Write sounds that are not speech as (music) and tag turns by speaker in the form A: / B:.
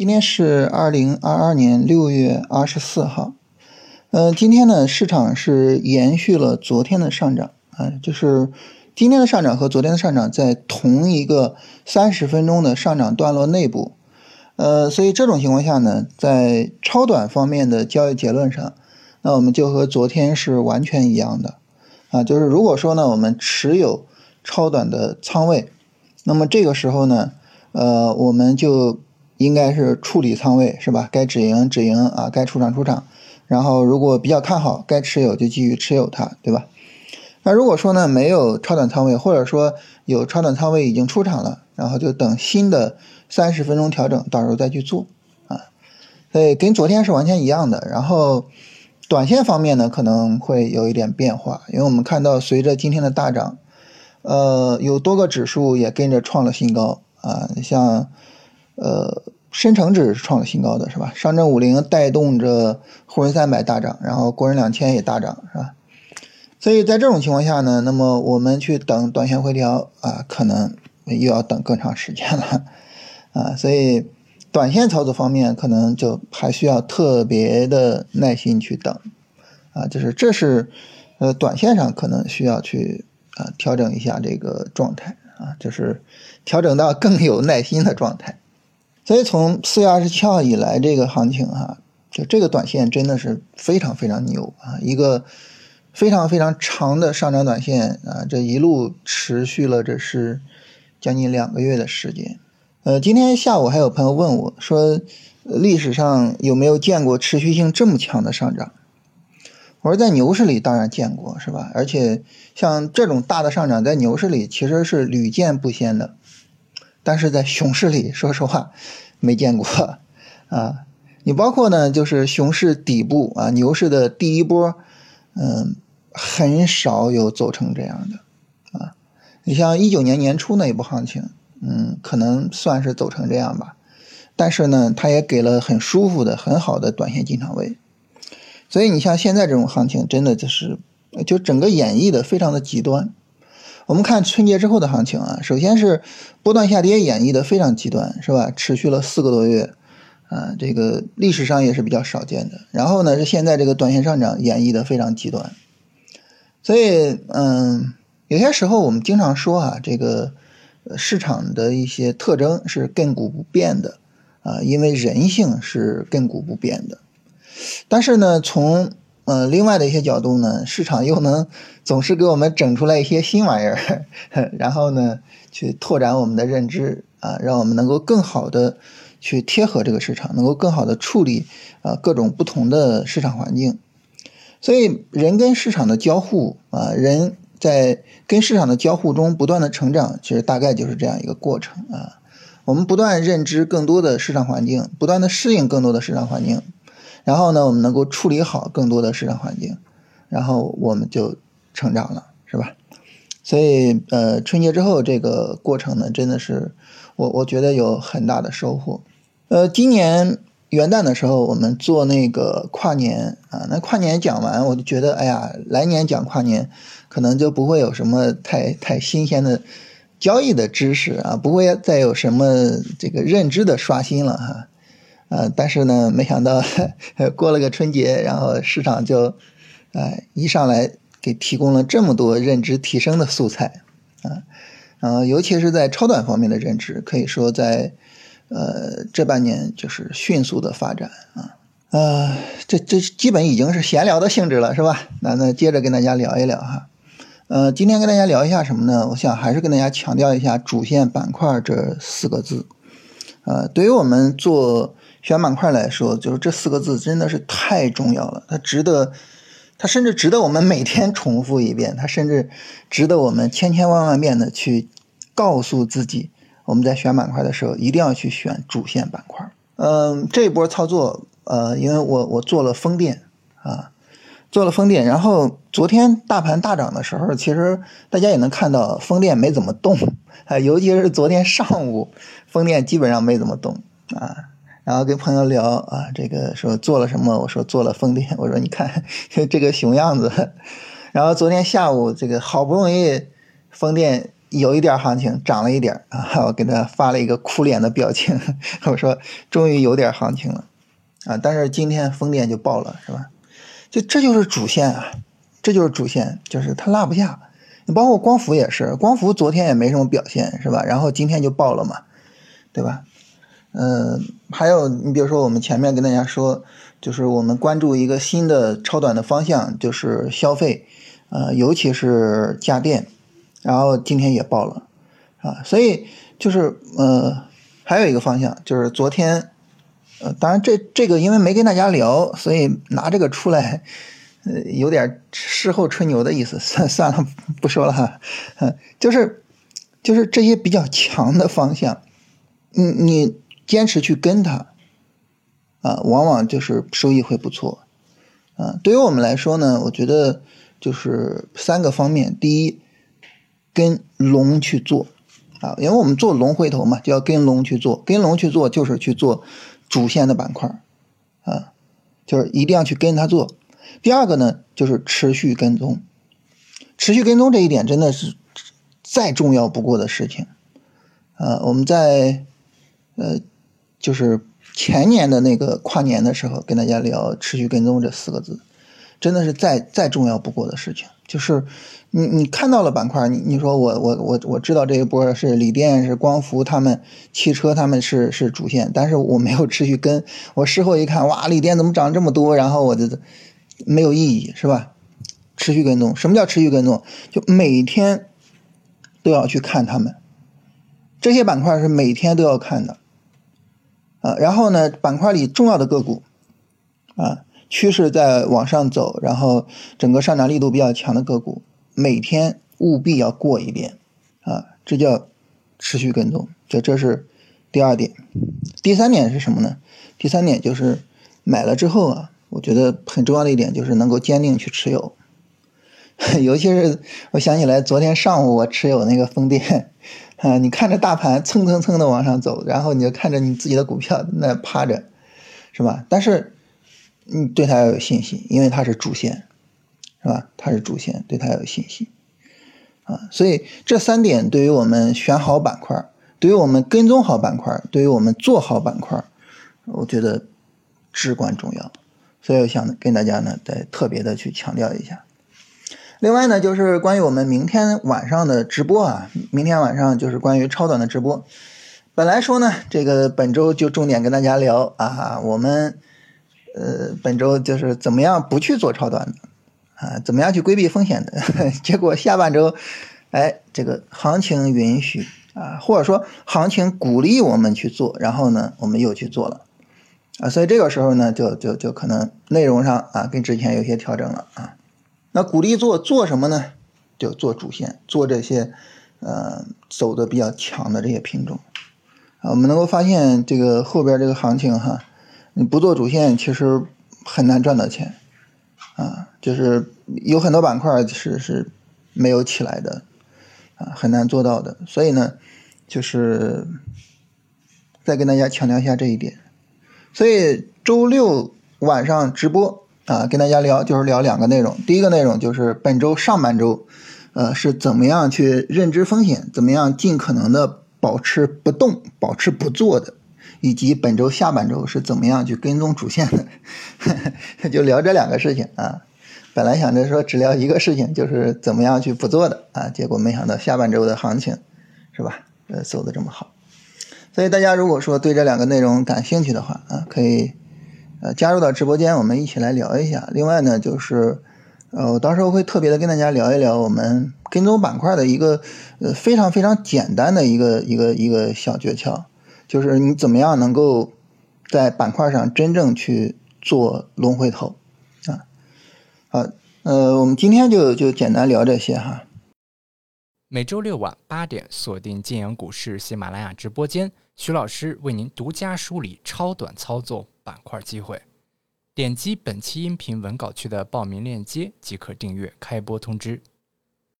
A: 今天是二零二二年六月二十四号，呃，今天呢，市场是延续了昨天的上涨啊，就是今天的上涨和昨天的上涨在同一个三十分钟的上涨段落内部，呃，所以这种情况下呢，在超短方面的交易结论上，那我们就和昨天是完全一样的啊，就是如果说呢，我们持有超短的仓位，那么这个时候呢，呃，我们就。应该是处理仓位是吧？该止盈止盈啊，该出场出场。然后如果比较看好，该持有就继续持有它，对吧？那如果说呢没有超短仓位，或者说有超短仓位已经出场了，然后就等新的三十分钟调整，到时候再去做啊。所以跟昨天是完全一样的。然后短线方面呢可能会有一点变化，因为我们看到随着今天的大涨，呃，有多个指数也跟着创了新高啊，像。呃，深成指是创了新高的，是吧？上证五零带动着沪深三百大涨，然后国深两千也大涨，是吧？所以在这种情况下呢，那么我们去等短线回调啊，可能又要等更长时间了啊。所以短线操作方面，可能就还需要特别的耐心去等啊。就是这是呃，短线上可能需要去啊调整一下这个状态啊，就是调整到更有耐心的状态。所以从四月二十七号以来，这个行情哈，就这个短线真的是非常非常牛啊！一个非常非常长的上涨短线啊，这一路持续了这是将近两个月的时间。呃，今天下午还有朋友问我说，历史上有没有见过持续性这么强的上涨？我说在牛市里当然见过，是吧？而且像这种大的上涨，在牛市里其实是屡见不鲜的。但是在熊市里，说实话，没见过啊。你包括呢，就是熊市底部啊，牛市的第一波，嗯，很少有走成这样的啊。你像一九年年初那一波行情，嗯，可能算是走成这样吧。但是呢，它也给了很舒服的、很好的短线进场位。所以你像现在这种行情，真的就是，就整个演绎的非常的极端。我们看春节之后的行情啊，首先是波段下跌演绎的非常极端，是吧？持续了四个多月，啊，这个历史上也是比较少见的。然后呢，是现在这个短线上涨演绎的非常极端。所以，嗯，有些时候我们经常说啊，这个市场的一些特征是亘古不变的啊，因为人性是亘古不变的。但是呢，从呃，另外的一些角度呢，市场又能总是给我们整出来一些新玩意儿，(laughs) 然后呢，去拓展我们的认知啊，让我们能够更好的去贴合这个市场，能够更好的处理啊各种不同的市场环境。所以，人跟市场的交互啊，人在跟市场的交互中不断的成长，其实大概就是这样一个过程啊。我们不断认知更多的市场环境，不断的适应更多的市场环境。然后呢，我们能够处理好更多的市场环境，然后我们就成长了，是吧？所以，呃，春节之后这个过程呢，真的是我我觉得有很大的收获。呃，今年元旦的时候，我们做那个跨年啊，那跨年讲完，我就觉得，哎呀，来年讲跨年可能就不会有什么太太新鲜的交易的知识啊，不会再有什么这个认知的刷新了哈。呃，但是呢，没想到过了个春节，然后市场就，呃，一上来给提供了这么多认知提升的素材，啊，然后尤其是在超短方面的认知，可以说在，呃，这半年就是迅速的发展啊，呃，这这基本已经是闲聊的性质了，是吧？那那接着跟大家聊一聊哈，呃，今天跟大家聊一下什么呢？我想还是跟大家强调一下主线板块这四个字，呃，对于我们做。选板块来说，就是这四个字真的是太重要了，它值得，它甚至值得我们每天重复一遍，它甚至值得我们千千万万遍的去告诉自己，我们在选板块的时候一定要去选主线板块。嗯，这一波操作，呃，因为我我做了风电啊，做了风电，然后昨天大盘大涨的时候，其实大家也能看到风电没怎么动啊，(laughs) 尤其是昨天上午，风电基本上没怎么动啊。然后跟朋友聊啊，这个说做了什么？我说做了风电。我说你看 (laughs) 这个熊样子。然后昨天下午这个好不容易风电有一点行情，涨了一点啊，(laughs) 我给他发了一个哭脸的表情，(laughs) 我说终于有点行情了啊，但是今天风电就爆了，是吧？就这就是主线啊，这就是主线，就是它落不下。你包括光伏也是，光伏昨天也没什么表现，是吧？然后今天就爆了嘛，对吧？嗯，还有你比如说我们前面跟大家说，就是我们关注一个新的超短的方向，就是消费，呃，尤其是家电。然后今天也爆了，啊，所以就是呃，还有一个方向就是昨天，呃，当然这这个因为没跟大家聊，所以拿这个出来，呃，有点事后吹牛的意思，算 (laughs) 算了，不说了哈，嗯，就是就是这些比较强的方向，你你坚持去跟它，啊，往往就是收益会不错，啊，对于我们来说呢，我觉得就是三个方面，第一。跟龙去做啊，因为我们做龙回头嘛，就要跟龙去做。跟龙去做就是去做主线的板块啊，就是一定要去跟它做。第二个呢，就是持续跟踪，持续跟踪这一点真的是再重要不过的事情啊。我们在呃，就是前年的那个跨年的时候，跟大家聊持续跟踪这四个字，真的是再再重要不过的事情，就是。你你看到了板块，你你说我我我我知道这一波是锂电是光伏，他们汽车他们是是主线，但是我没有持续跟，我事后一看，哇，锂电怎么涨这么多？然后我就没有意义，是吧？持续跟踪，什么叫持续跟踪？就每天都要去看他们，这些板块是每天都要看的，啊，然后呢，板块里重要的个股，啊，趋势在往上走，然后整个上涨力度比较强的个股。每天务必要过一遍，啊，这叫持续跟踪，这这是第二点。第三点是什么呢？第三点就是买了之后啊，我觉得很重要的一点就是能够坚定去持有。(laughs) 尤其是我想起来昨天上午我持有那个风电，啊，你看着大盘蹭蹭蹭的往上走，然后你就看着你自己的股票那趴着，是吧？但是你对它要有信心，因为它是主线。是吧？它是主线，对它要有信心啊。所以这三点对于我们选好板块，对于我们跟踪好板块，对于我们做好板块，我觉得至关重要。所以我想跟大家呢再特别的去强调一下。另外呢，就是关于我们明天晚上的直播啊，明天晚上就是关于超短的直播。本来说呢，这个本周就重点跟大家聊啊，我们呃本周就是怎么样不去做超短的。啊，怎么样去规避风险的？(laughs) 结果下半周，哎，这个行情允许啊，或者说行情鼓励我们去做，然后呢，我们又去做了啊，所以这个时候呢，就就就可能内容上啊，跟之前有些调整了啊。那鼓励做做什么呢？就做主线，做这些呃走的比较强的这些品种啊。我们能够发现，这个后边这个行情哈，你不做主线，其实很难赚到钱。啊，就是有很多板块是是没有起来的，啊，很难做到的。所以呢，就是再跟大家强调一下这一点。所以周六晚上直播啊，跟大家聊就是聊两个内容。第一个内容就是本周上半周，呃，是怎么样去认知风险，怎么样尽可能的保持不动，保持不做的。以及本周下半周是怎么样去跟踪主线的，(laughs) 就聊这两个事情啊。本来想着说只聊一个事情，就是怎么样去不做的啊，结果没想到下半周的行情是吧？呃，走的这么好。所以大家如果说对这两个内容感兴趣的话啊，可以呃加入到直播间，我们一起来聊一下。另外呢，就是呃，我到时候会特别的跟大家聊一聊我们跟踪板块的一个呃非常非常简单的一个一个一个小诀窍。就是你怎么样能够在板块上真正去做龙回头啊？好，呃，我们今天就就简单聊这些哈。
B: 每周六晚八点，锁定晋阳股市喜马拉雅直播间，徐老师为您独家梳理超短操作板块机会。点击本期音频文稿区的报名链接即可订阅开播通知。